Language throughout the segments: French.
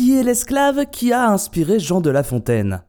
qui est l'esclave qui a inspiré Jean de La Fontaine?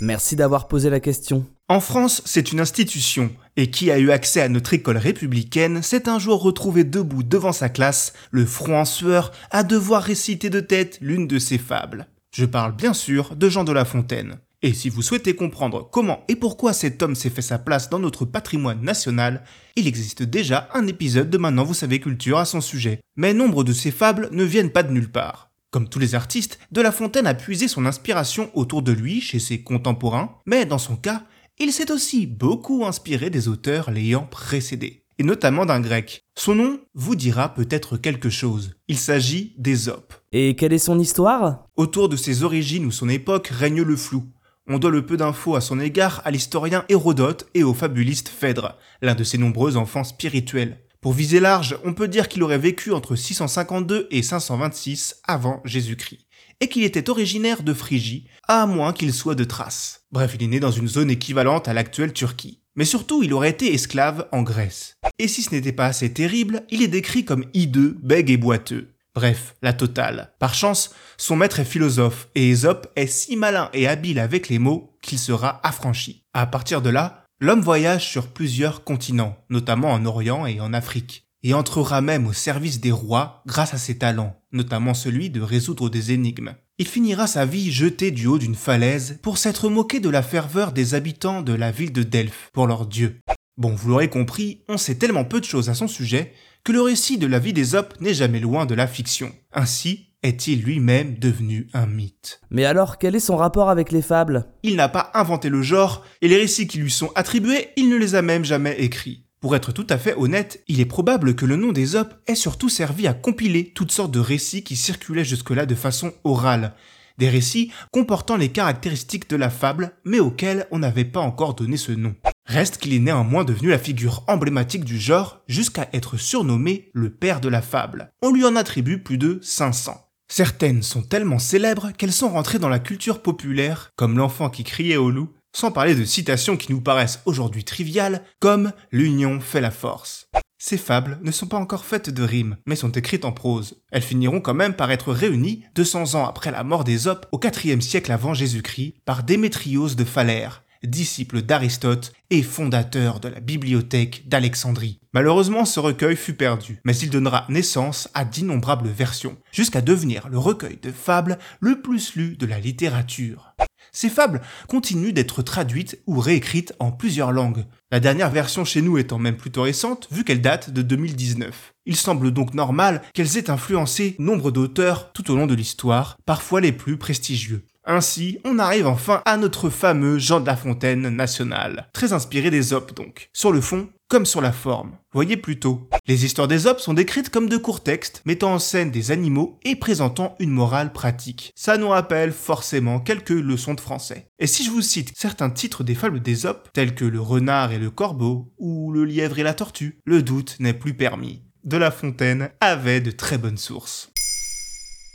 Merci d'avoir posé la question. En France, c'est une institution, et qui a eu accès à notre école républicaine s'est un jour retrouvé debout devant sa classe, le front en sueur, à devoir réciter de tête l'une de ses fables. Je parle bien sûr de Jean de La Fontaine. Et si vous souhaitez comprendre comment et pourquoi cet homme s'est fait sa place dans notre patrimoine national, il existe déjà un épisode de Maintenant vous savez culture à son sujet. Mais nombre de ces fables ne viennent pas de nulle part. Comme tous les artistes, De La Fontaine a puisé son inspiration autour de lui, chez ses contemporains, mais dans son cas, il s'est aussi beaucoup inspiré des auteurs l'ayant précédé, et notamment d'un grec. Son nom vous dira peut-être quelque chose. Il s'agit d'Ésope. Et quelle est son histoire? Autour de ses origines ou son époque règne le flou. On doit le peu d'infos à son égard à l'historien Hérodote et au fabuliste Phèdre, l'un de ses nombreux enfants spirituels. Pour viser large, on peut dire qu'il aurait vécu entre 652 et 526 avant Jésus-Christ, et qu'il était originaire de Phrygie, à moins qu'il soit de Thrace. Bref, il est né dans une zone équivalente à l'actuelle Turquie. Mais surtout, il aurait été esclave en Grèce. Et si ce n'était pas assez terrible, il est décrit comme hideux, bègue et boiteux. Bref, la totale. Par chance, son maître est philosophe et Ésope est si malin et habile avec les mots qu'il sera affranchi. À partir de là, l'homme voyage sur plusieurs continents, notamment en Orient et en Afrique, et entrera même au service des rois grâce à ses talents, notamment celui de résoudre des énigmes. Il finira sa vie jeté du haut d'une falaise pour s'être moqué de la ferveur des habitants de la ville de Delphes pour leur dieu. Bon, vous l'aurez compris, on sait tellement peu de choses à son sujet que le récit de la vie d'Ésope n'est jamais loin de la fiction. Ainsi est-il lui-même devenu un mythe? Mais alors, quel est son rapport avec les fables? Il n'a pas inventé le genre, et les récits qui lui sont attribués, il ne les a même jamais écrits. Pour être tout à fait honnête, il est probable que le nom d'Ésope ait surtout servi à compiler toutes sortes de récits qui circulaient jusque-là de façon orale. Des récits comportant les caractéristiques de la fable, mais auxquels on n'avait pas encore donné ce nom. Reste qu'il est néanmoins devenu la figure emblématique du genre jusqu'à être surnommé le père de la fable. On lui en attribue plus de 500. Certaines sont tellement célèbres qu'elles sont rentrées dans la culture populaire, comme l'enfant qui criait au loup, sans parler de citations qui nous paraissent aujourd'hui triviales, comme l'union fait la force. Ces fables ne sont pas encore faites de rimes, mais sont écrites en prose. Elles finiront quand même par être réunies 200 ans après la mort d'Ésope au IVe siècle avant Jésus-Christ par Démétrios de Phalère, disciple d'Aristote et fondateur de la bibliothèque d'Alexandrie. Malheureusement, ce recueil fut perdu, mais il donnera naissance à d'innombrables versions, jusqu'à devenir le recueil de fables le plus lu de la littérature. Ces fables continuent d'être traduites ou réécrites en plusieurs langues, la dernière version chez nous étant même plutôt récente vu qu'elle date de 2019. Il semble donc normal qu'elles aient influencé nombre d'auteurs tout au long de l'histoire, parfois les plus prestigieux. Ainsi, on arrive enfin à notre fameux Jean de La Fontaine national. Très inspiré des Op donc. Sur le fond, comme sur la forme. Voyez plutôt. Les histoires des Op sont décrites comme de courts textes, mettant en scène des animaux et présentant une morale pratique. Ça nous rappelle forcément quelques leçons de français. Et si je vous cite certains titres des fables des Op, tels que le renard et le corbeau, ou le lièvre et la tortue, le doute n'est plus permis. De La Fontaine avait de très bonnes sources.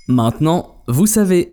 Maintenant, vous savez,